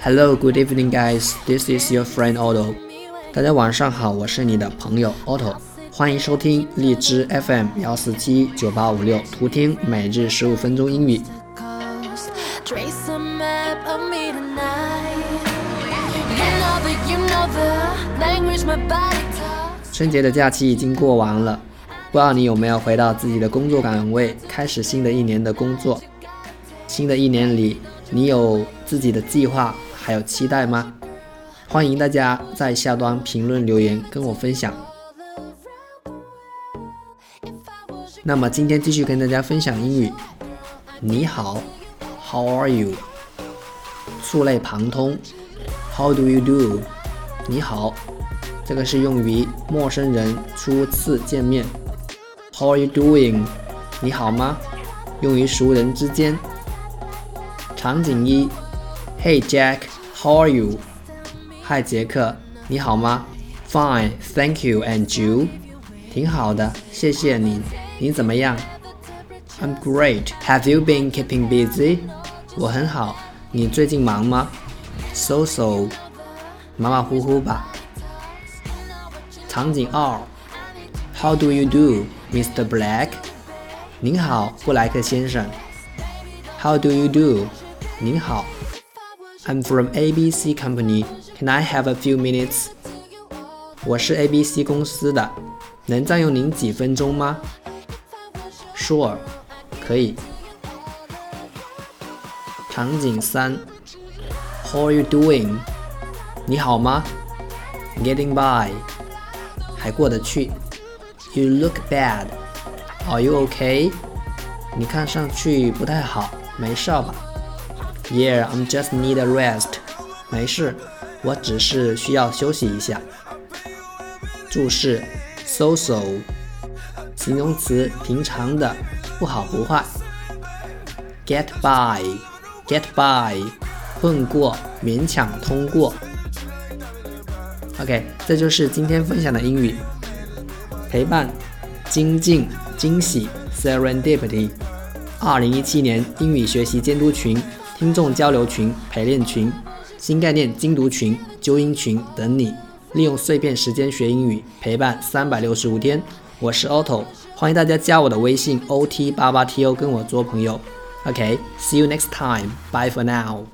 hello good evening guys. This is your friend otto. 大家晚上好我是你的朋友 otto 欢迎收听荔枝 fm 幺四七九八五六图听每日十五分钟英语。春节的假期已经过完了不知道你有没有回到自己的工作岗位开始新的一年的工作。新的一年里你有自己的计划还有期待吗？欢迎大家在下端评论留言跟我分享。那么今天继续跟大家分享英语。你好，How are you？触类旁通，How do you do？你好，这个是用于陌生人初次见面。How are you doing？你好吗？用于熟人之间。场景一，Hey Jack How are you？嗨，杰克，你好吗？Fine，thank you，and you？挺好的，谢谢你。你怎么样？I'm great. Have you been keeping busy? 我很好，你最近忙吗？So so，马马虎虎吧。场景二，How do you do, Mr. Black? 您好，布莱克先生。How do you do? 您好。I'm from ABC Company. Can I have a few minutes? 我是 ABC 公司的，能占用您几分钟吗？Sure，可以。场景三，How are you doing？你好吗？Getting by，还过得去。You look bad. Are you okay？你看上去不太好，没事吧 ？Yeah, I'm just need a rest. 没事，我只是需要休息一下。注释：so so，形容词，平常的，不好不坏。get by，get by，混过，勉强通过。OK，这就是今天分享的英语。陪伴，精进，惊喜，serendipity。二零一七年英语学习监督群、听众交流群、陪练群、新概念精读群、纠音群等你，利用碎片时间学英语，陪伴三百六十五天。我是 Otto，欢迎大家加我的微信 o t 八八 t o，跟我做朋友。OK，see you next time，bye for now。